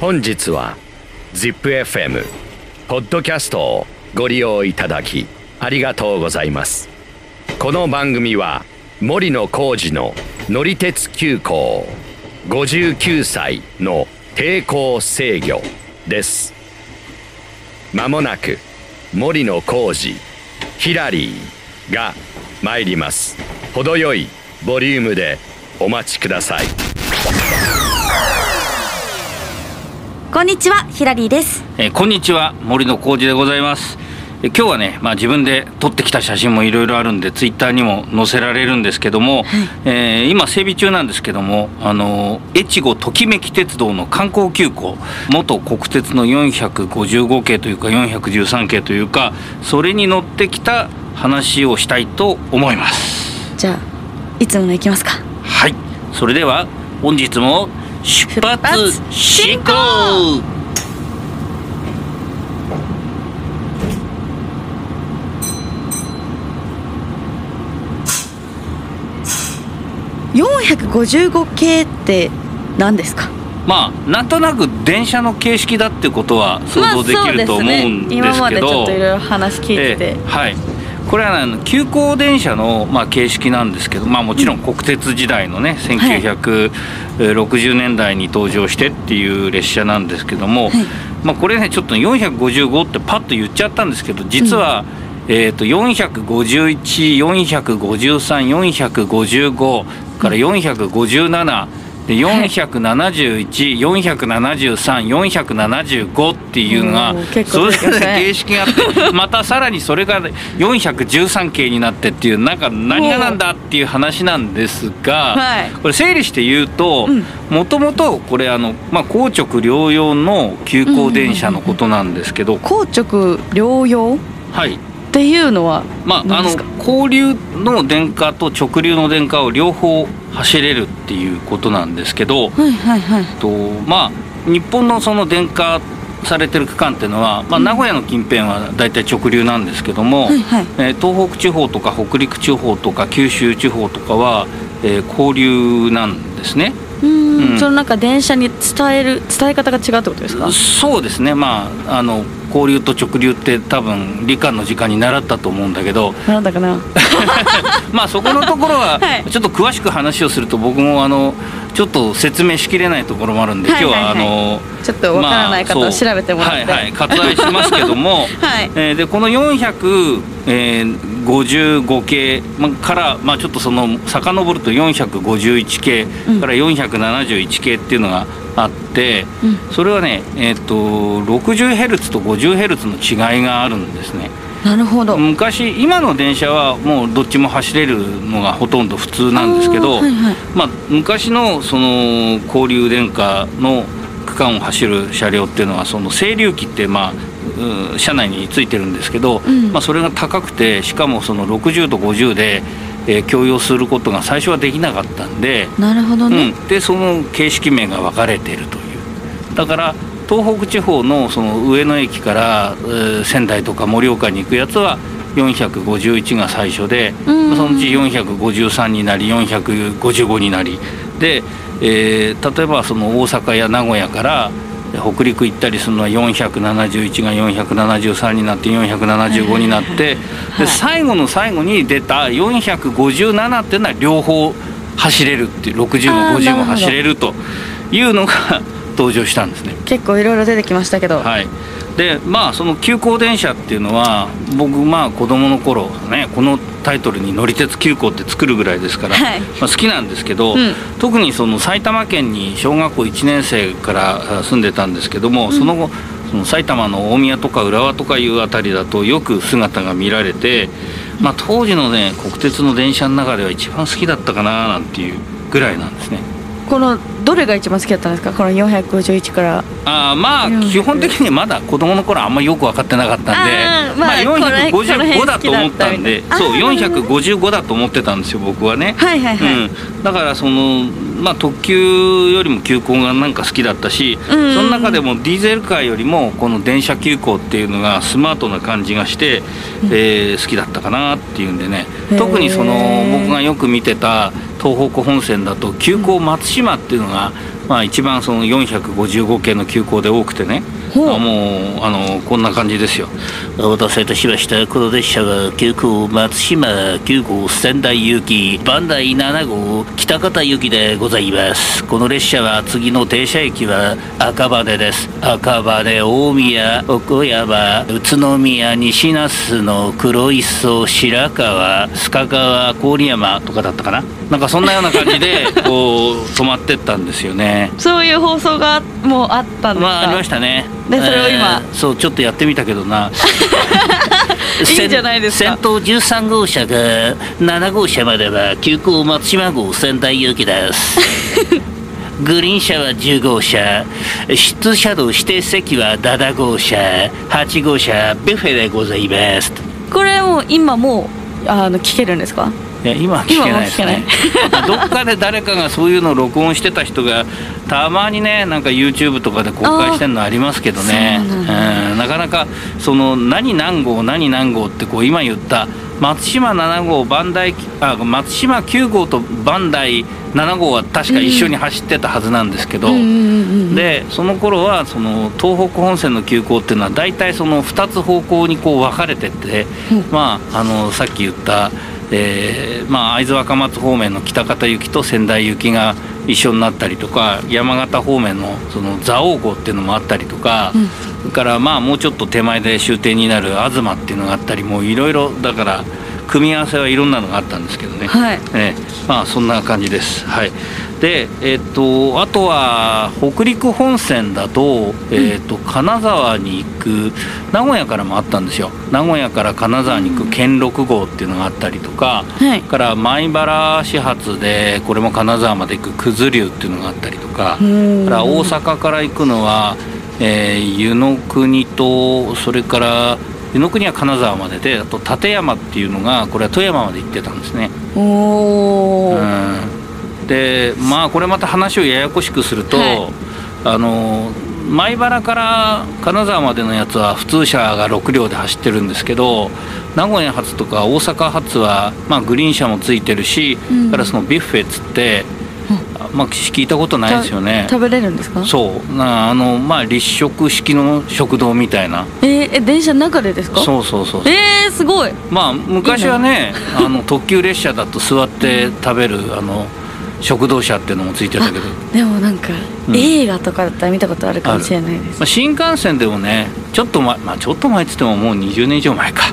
本日は ZIPFM ポッドキャストをご利用いただきありがとうございます。この番組は森野浩二の乗り鉄急行59歳の抵抗制御です。まもなく森野浩二ヒラリーが参ります。程よいボリュームでお待ちください。こんにちはヒラリーです。えーこんにちは森野浩二でございます。え今日はね、まあ、自分で撮ってきた写真もいろいろあるんでツイッターにも載せられるんですけども、えー今整備中なんですけどもあの越後ときめき鉄道の観光急行元国鉄の455系というか413系というかそれに乗ってきた話をしたいと思います。じゃあいつもの行きますか？はい。それでは本日も出発発進進行455系って何ですか？まあなんとなく電車の形式だってことは想像できると思うんです今までちょけどっといろいろ話聞いてて、ええはいこれはあの急行電車の、まあ、形式なんですけど、まあ、もちろん国鉄時代のね、1960年代に登場してっていう列車なんですけども、はい。まあ、これねちょっと455ってパッと言っちゃったんですけど実は、えー、と45145345から457で471473475475っていうのがそれぞれ形式があって またさらにそれが413系になってっていうなんか何がなんだっていう話なんですが、はい。これ整理して言うとうん。もともとこれあの、まあ、硬直療養の急行電車のことなんですけど、硬直療養？はいっていうのはまあ、あの交流の電化と直流の電化を両方走れるっていうことなんですけど、はいはいはい。とまあ、日本のその電化されてる区間っていうのは、まあ、名古屋の近辺は大体直流なんですけども、はいはい。えー東北地方とか北陸地方とか九州地方とかは、えー交流なんですね。うーんうん。そのなんか電車に伝える伝え方が違うってことですか？そうですね。まああの交流と直流って多分理科の時間に習ったと思うんだけどなんだかな？まあそこのところは はい。ちょっと詳しく話をすると僕もあのちょっと説明しきれないところもあるんで、はいはいはい。今日はあのちょっとわからない方調べてもらって、はいはい。割愛しますけども はい。えーでこの455系まから、まあ、ちょっとその遡ると451系うんから471系っていうのがあって、うん。それはね、えー、と 60Hz と 50Hz の違いがあるんですね。なるほど、昔今の電車はもうどっちも走れるのがほとんど普通なんですけど、はいはい。まあ、昔のその交流電化の区間を走る車両っていうのはその清流機ってまあう車内についてるんですけど、うん。まあ、それが高くてしかもその60と50で、えー共用することが最初はできなかったんで、なるほどね、うん、でその形式名が分かれているという。だから東北地方のその上野駅から、えー仙台とか盛岡に行くやつは451が最初で、うん。そのうち453になり455になり。で、えー例えばその大阪や名古屋から北陸行ったりするのは471が473になって475になって、はい。で最後の最後に出た457っていうのは両方走れるっていう60も50も走れるというのが 登場したんですね。結構いろいろ出てきましたけど、はい、でまあその急行電車っていうのは僕まあ子供の頃ねこのタイトルに「乗り鉄急行」って作るぐらいですから、はい。まあ、好きなんですけど、うん。特にその埼玉県に小学校1年生からあ住んでたんですけども、その後その埼玉の大宮とか浦和とかいうあたりだとよく姿が見られて、まあ、当時のね国鉄の電車の中では一番好きだったかななんていうぐらいなんですね。このどれが一番好きだったんですか？この451から。あーまあうん基本的にまだ子供の頃あんまりよく分かってなかったんでまあまあこれこの辺455だと思ったんでそうみたいなあーなるほ455だと思ってたんですよ僕はね。はいはいはい、うん、だからそのまあ特急よりも急行がなんか好きだったし、その中でもディーゼルカーよりもこの電車急行っていうのがスマートな感じがして、えー好きだったかなっていうんでね。特にその僕がよく見てた東北本線だと急行松島っていうのが、まあ、一番その455系の急行で多くてね。あもうあのこんな感じですよ。お待たせいたしましたこの列車は急行松島9号仙台行き磐梯7号北方行きでございます。この列車は次の停車駅は赤羽です。赤羽大宮岡山宇都宮西那須の黒磯白河須賀川郡山とかだったかななんかそんなような感じで こう止まってったんですよね。そういう放送がもうあったんですか、まあありましたね。でそれを今えーそうちょっとやってみたけどな。いいんじゃないですか？先頭13号車が7号車までは急行松島号仙台行きです。グリーン車は10号車出車道指定席は7号車8号車ビュッフェでございます。これもう今もうあの聞けるんですか？今は聞けないですね。どっかで誰かがそういうのを録音してた人がたまにねなんか YouTube とかで公開してるのありますけどね。そうなんうんなかなかその何何号何何号ってこう今言った松島7号磐梯あ松島9号と磐梯7号は確か一緒に走ってたはずなんですけど、でその頃はその東北本線の急行っていうのは大体その2つ方向にこう分かれてって、うん。まああのさっき言った、えーまあ、会津若松方面の北方行きと仙台行きが一緒になったりとか山形方面のその蔵王号っていうのもあったりとか、うんそれからまあもうちょっと手前で終点になる東っていうのがあったりもういろいろだから組み合わせはいろんなのがあったんですけどね。はいええまあそんな感じです。はい。で、えっとあとは北陸本線だとえっと金沢に行く名古屋からもあったんですよ。名古屋から金沢に行く兼六号っていうのがあったりとか。はいから米原始発でこれも金沢まで行く九頭竜っていうのがあったりとかうんから大阪から行くのは、えー湯の国とそれから湯の国は金沢までであと立山っていうのがこれは富山まで行ってたんですね。おお、うん、でまあこれまた話をややこしくすると、はい。あの米原から金沢までのやつは普通車が6両で走ってるんですけど名古屋発とか大阪発は、まあ、グリーン車もついてるし、うん。からそのビュッフェっつって、まあ、聞いたことないですよね。食べれるんですか？そう。なあのまあ立食式の食堂みたいな。えーえ電車の中でですか？そうそうそうえー、すごい。まあ昔はねあの特急列車だと座って食べるあの食堂車っていうのもついてたけど、でもなんか、うん。映画とかだったら見たことあるかもしれないです。まあ、新幹線でもねちょっと前まあちょっと前っつってももう20年以上前か。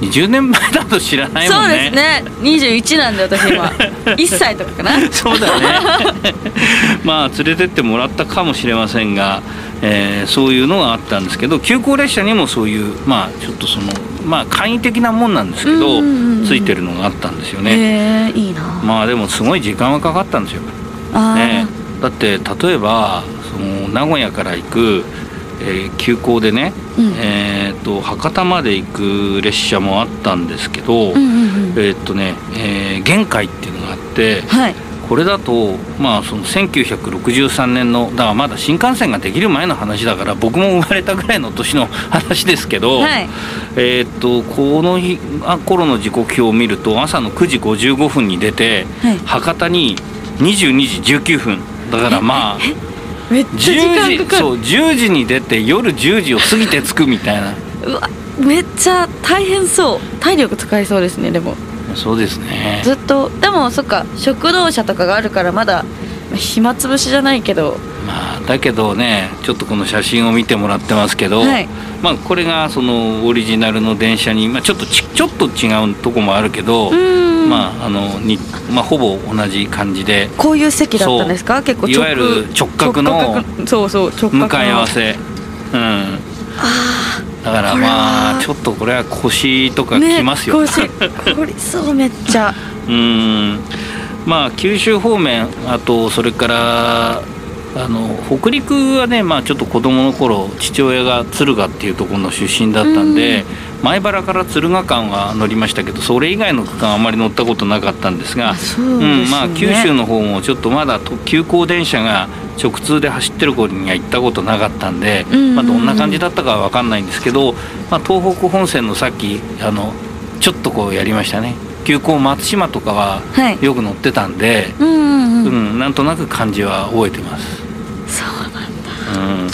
20年前だと知らないもそんね。うですね。21なんで私今。1歳とかかな。そうだね。まあ連れてってもらったかもしれませんが、えーそういうのがあったんですけど急行列車にもそういうまあちょっとそのまあ簡易的なもんなんですけど、ついてるのがあったんですよね、へえいいな。まあでもすごい時間はかかったんですよ。ね、だって例えばその名古屋から行く、えー急行でね、うん。えー、と博多まで行く列車もあったんですけど、えーっとね、えー限界っていうのがあってはいこれだとまあその1963年のだからまだ新幹線ができる前の話だから僕も生まれたぐらいの年の話ですけど、はい。えーっとこの日あ頃の時刻表を見ると朝の9時55分に出て、はい。博多に22時19分。だからまあめっちゃ時間10かかる。時そう10時に出て夜10時を過ぎて着くみたいな。うわめっちゃ大変そう。体力使いそうですねでもそうですね。ずっとでもそっか食堂車とかがあるからまだまあ暇つぶしじゃないけど。まあだけどねちょっとこの写真を見てもらってますけど、はい。まあこれがそのオリジナルの電車に、まあ、ちょっとちちょっと違うとこもあるけど、まああのにまあほぼ同じ感じでこういう席だったんですか？結構いわゆる直角のそうそう直角の。向かい合わせ。うんだからまあちょっとこれは腰とかねきますよ、腰。凝りそうめっちゃ。うん。まあ九州方面あとそれからあの北陸はねまあちょっと子供の頃父親が敦賀っていうところの出身だったんで、前原から敦賀間は乗りましたけどそれ以外の区間あまり乗ったことなかったんですがうんまあ九州の方もちょっとまだ特急行電車が直通で走ってる頃には行ったことなかったんで、うんうんうん。まあ、どんな感じだったかは分かんないんですけど、まあ、東北本線のさっきあのちょっとこうやりましたね。急行松島とかははい。よく乗ってたんで、うんうんううんんなんとなく感じは覚えてます。そうなん。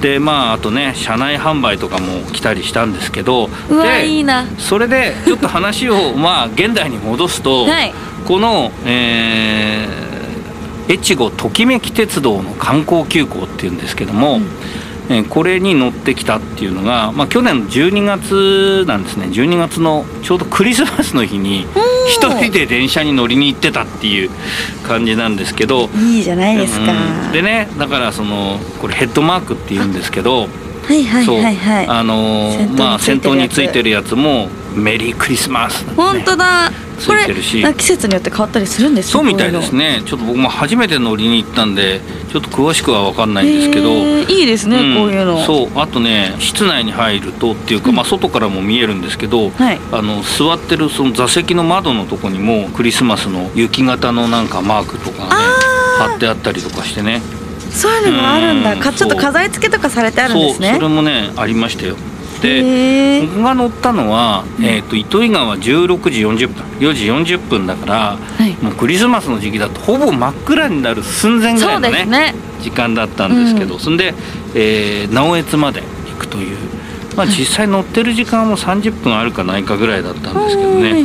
でまああとね車内販売とかも来たりしたんですけどうわでいいな。それでちょっと話をまあ現代に戻すと、はい。この、えー、越後ときめき鉄道の観光急行っていうんですけども、うん。えーこれに乗ってきたっていうのが、まあ、去年の12月なんですね。12月のちょうどクリスマスの日に一人で電車に乗りに行ってたっていう感じなんですけど。いいじゃないですか、うん。でねだからそのこれヘッドマークって言うんですけど、はいはいそうはい。はいあのーまあ先頭についてるやつも「メリークリスマス」ね本当だ。つこれ季節によって変わったりするんですそうみたいですね。ねちょっと僕も初めて乗りに行ったんでちょっと詳しくは分かんないんですけど、いいですね、ん。こういうの。そう。あとね室内に入るとっていうか、まあ、外からも見えるんですけど、はい。あの座ってるその座席の窓のとこにもクリスマスの雪型のなんかマークとかがね貼ってあったりとかしてね。そういうのがあるんだ。うん。かちょっと飾り付けとかされてあるんですね。そう。それもねありましたよでへー。僕が乗ったのは、えー、と糸魚川16時40分4時40分だからはい。もうクリスマスの時期だとほぼ真っ暗になる寸前ぐらそいうのねね。時間だったんですけど、うん。そんで、えー直江津まで行くという、まあ、実際乗ってる時間も30分あるかないかぐらいだったんですけどね、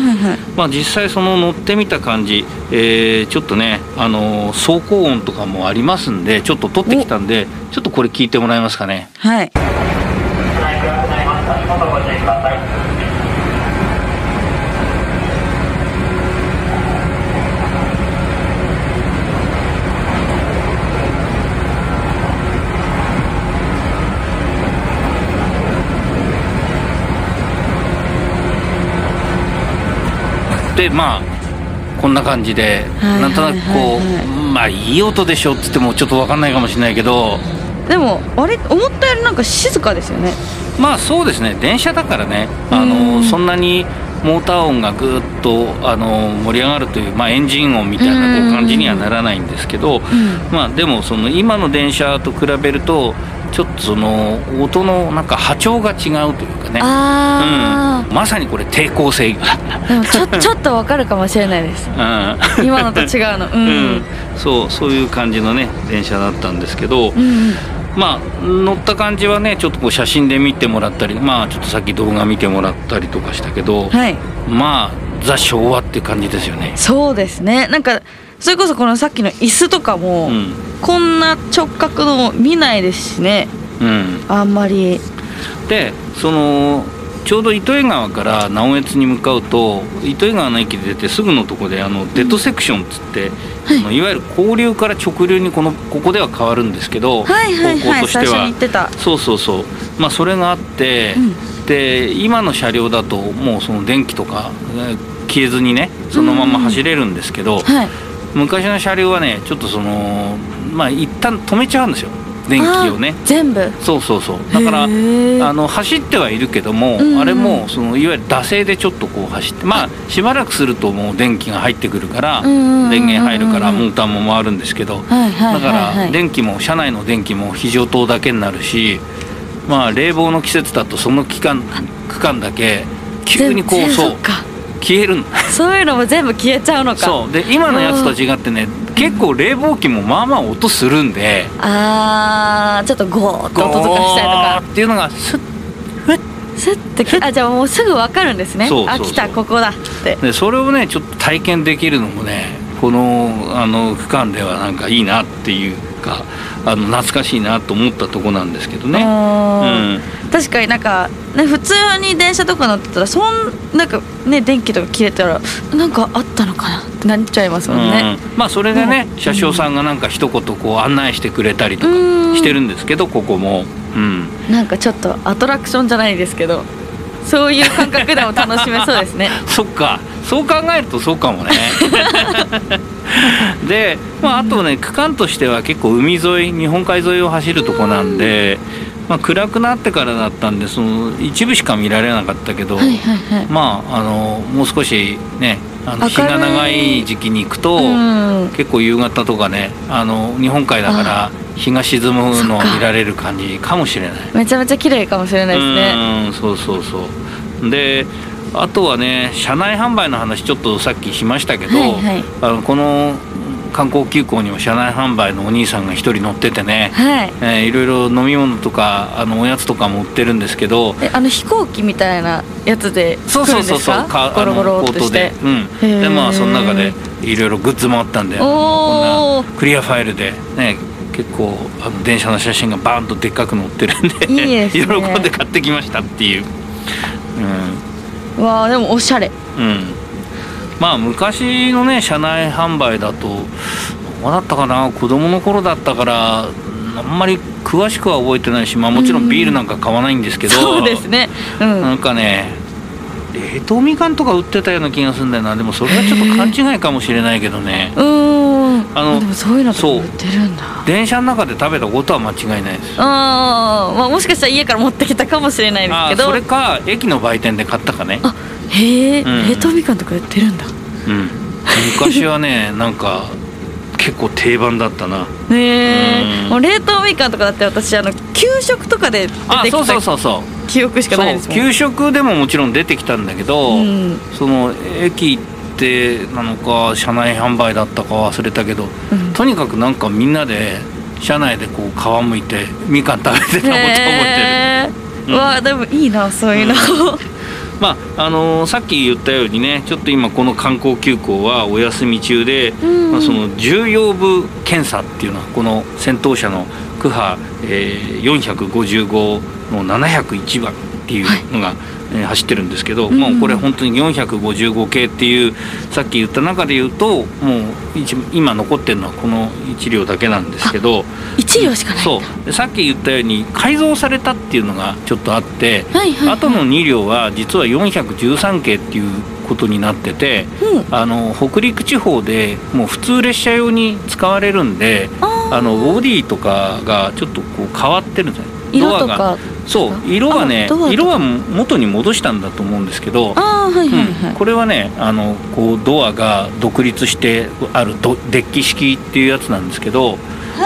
まあ、実際その乗ってみた感じ、えーちょっとね、あのー走行音とかもありますんでちょっと撮ってきたんでちょっとこれ聞いてもらえますかね。はいでまあこんな感じで、はいなんとなくこう、はいはいまあいい音でしょっつってもちょっと分かんないかもしれないけど。でもあれ思ったよりなんか静かですよねまあそうですね電車だからねあうん。のそんなにモーター音がぐっとあの盛り上がるという、まあ、エンジン音みたいなこう感じにはならないんですけど、まあでもその今の電車と比べるとちょっとその音のなんか波長が違うというかね。あうん、まさにこれ抵抗制御だ、あ、でもちょ ちょっとわかるかもしれないです。うん。今のと違うの。ううんん、そうそういう感じのね電車だったんですけど、うんうんまあ乗った感じはねちょっとこう写真で見てもらったりまあちょっとさっき動画見てもらったりとかしたけど、はい。まあザ昭和って感じですよね。そうですね。なんかそれこそこのさっきの椅子とかも、うん。こんな直角の見ないですしね。うん、あんまり。でそのちょうど糸魚川から直江津に向かうと糸魚川の駅で出てすぐのとこであのデッドセクションっつって、い、のいわゆる交流から直流にこのここでは変わるんですけど、はいはい方は。い最初に向としてはそうそうそう。まあそれがあって、で今の車両だともうその電気とかえー消えずにねそのまま走れるんですけど、はい。昔の車両はねちょっとそのまあ一旦止めちゃうんですよ電気をね。全部。そうそうそう。だからあの走ってはいるけども、うんうん。あれもそのいわゆる惰性でちょっとこう走ってまあしばらくするともう電気が入ってくるから、うんうんうんうん電源入るからモーターも回るんですけど、だから電気も車内の電気も非常灯だけになるしまあ冷房の季節だとその期間区間だけ急にこう全そう消えるのそういうのも全部消えちゃうのか。そう。で今のやつと違ってね結構冷房機もまあまあ音するんであーちょっとゴーッと音とかしたりとか。っていうのがスッスッてきあじゃあもうすぐ分かるんですね。そうそうそう。あ来たここだって。でそれをねちょっと体験できるのもねこのあの区間ではなんかいいなっていうかあの懐かしいなと思ったとこなんですけどね。あうん。ー確かになんか、ね、普通に電車とか乗ってたらそんなんかね電気とか切れたらなんかあったのかなってなっちゃいますもんね、うん。まあそれでねうん。車掌さんがなんか一言こう案内してくれたりとかうん。してるんですけどここも。うん。なんかちょっとアトラクションじゃないですけどそういう感覚でも楽しめそうですね。そっかそう考えるとそうかもね。で、まあ、あとね区間としては結構海沿い日本海沿いを走るとこなんで、まあ、暗くなってからだったんでその一部しか見られなかったけど、はいはいはい。まああのもう少しねあの日が長い時期に行くと、うん。結構夕方とかねあの日本海だから日が沈むのを見られる感じかもしれない。めちゃめちゃ綺麗かもしれないですね。うんそうそうそう。であとはね車内販売の話ちょっとさっきしましたけど、はいはい。あのこの観光急行にも車内販売のお兄さんが一人乗っててね、はい。えーいろいろ飲み物とかあのおやつとかも売ってるんですけどえあの飛行機みたいなやつで来るそうんそうそうそう。かゴロゴロっとして。コートで,、うん、でまあその中でいろいろグッズもあったんでこんなクリアファイルでね結構あの電車の写真がバーンとでっかく載ってるんで 喜んで買ってきましたっていう、わあでもおしゃれ。うん。うん、まあ昔のね車内販売だとどうだったかな？子供の頃だったからうんあんまり詳しくは覚えてないし、まあ、もちろんビールなんか買わないんですけど、そうですね。うん、なんかね冷凍みかんとか売ってたような気がするんだよな。でもそれはちょっと勘違いかもしれないけどね。うーん。あのでもそういうのとかそう。売ってるんだ。電車の中で食べたことは間違いないです。あー、まあもしかしたら家から持ってきたかもしれないですあけど。それか駅の売店で買ったかね。あへえ、うん。冷凍みかんとか売ってるんだ。うん。昔はね なんか結構定番だったな。ねえうん。もう冷凍みかんとかだって私あの給食とかで出てあそうそうきそうそう。た記憶しかないですもんそう給食でももちろん出てきたんだけど、うん。その駅ってなのか車内販売だったか忘れたけど、うん。とにかくなんかみんなで車内でこう皮むいてみかん食べてたことを覚えてる。うん。わあでもいいなそういうの、まああのーさっき言ったようにねちょっと今この観光急行はお休み中で、うん。まあ、その重要部検査っていうのはこの先頭車の区波、えー、455の701番っていうのが、えー走ってるんですけど、うんもうこれ本当に455系っていうさっき言った中で言うともう一今残ってるのはこの1両だけなんですけど一両しかないそう。でさっき言ったように改造されたっていうのがちょっとあって、はいはい、はい、あとの2両は実は413系っていうことになっててうん。あの北陸地方でもう普通列車用に使われるんであのボディとかがちょっとこう変わってるんですね色とかドアがそう色はね色は元に戻したんだと思うんですけどこれはねあのこうドアが独立してあるドデッキ式っていうやつなんですけど、はい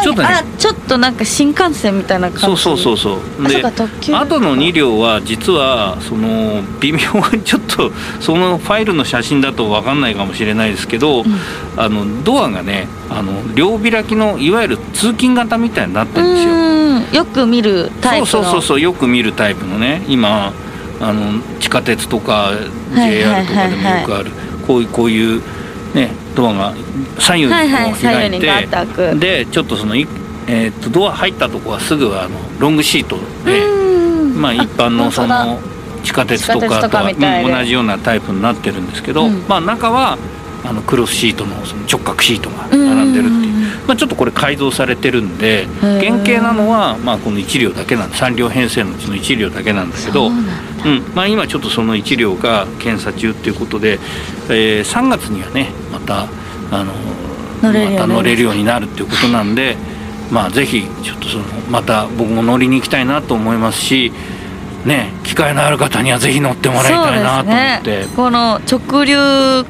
ちょっとねょっとなんか新幹線みたいな感じ？そうそうそうそう。であとの2両は実はその微妙にちょっとそのファイルの写真だと分かんないかもしれないですけど、あのドアがねあの両開きのいわゆる通勤型みたいになってるんですよ。うん。よく見るタイプの。そうそうそうそうよく見るタイプのね。今あの地下鉄とかはいはい JR とかでもよくある。こういうこういうねドアが左右にこはいはいう左開い右にガーッと開く。てでちょっとそのいえーっとドア入ったとこはすぐあのロングシートで。うん。まあ、一般のその地下鉄とかかとは同じようなタイプになってるんですけど、うん。まあ、中はあのクロスシートのその直角シートが並んでるっていう、うんまあ、ちょっとこれ改造されてるんでー。原型なのはまあこの1両だけなん3両編成のうちの1両だけなんだけどそうなんまあ、今ちょっとその1両が検査中っていうことで、えー3月にはねまたあのまた乗れるようになるっていうことなんで、まあぜひちょっとそのまた僕も乗りに行きたいなと思いますしね機会のある方にはぜひ乗ってもらいたいなと思って。ね、この直流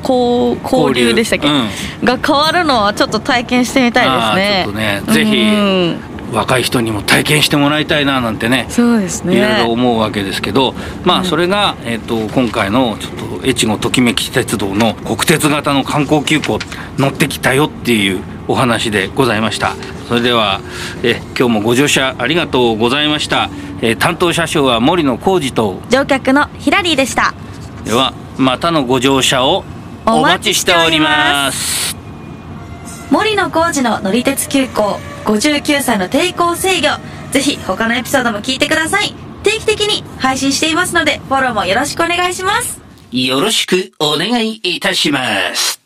交交流でしたっけ、うん。が変わるのはちょっと体験してみたいですね。ちょっとねぜひうん。若い人にも体験してもらいたいななんてねそうですね。いろいろ思うわけですけど、まあそれが、えー、と今回のちょっと越後ときめき鉄道の国鉄型の観光急行乗ってきたよっていうお話でございましたそれではえ今日もご乗車ありがとうございました、えー担当車掌は森野浩二と。乗客のヒラリーでした。ではまたのご乗車をお待ちしております。森野浩二の乗り鉄急行59歳の抵抗制御。ぜひ他のエピソードも聞いてください。定期的に配信していますのでフォローもよろしくお願いします。よろしくお願いいたします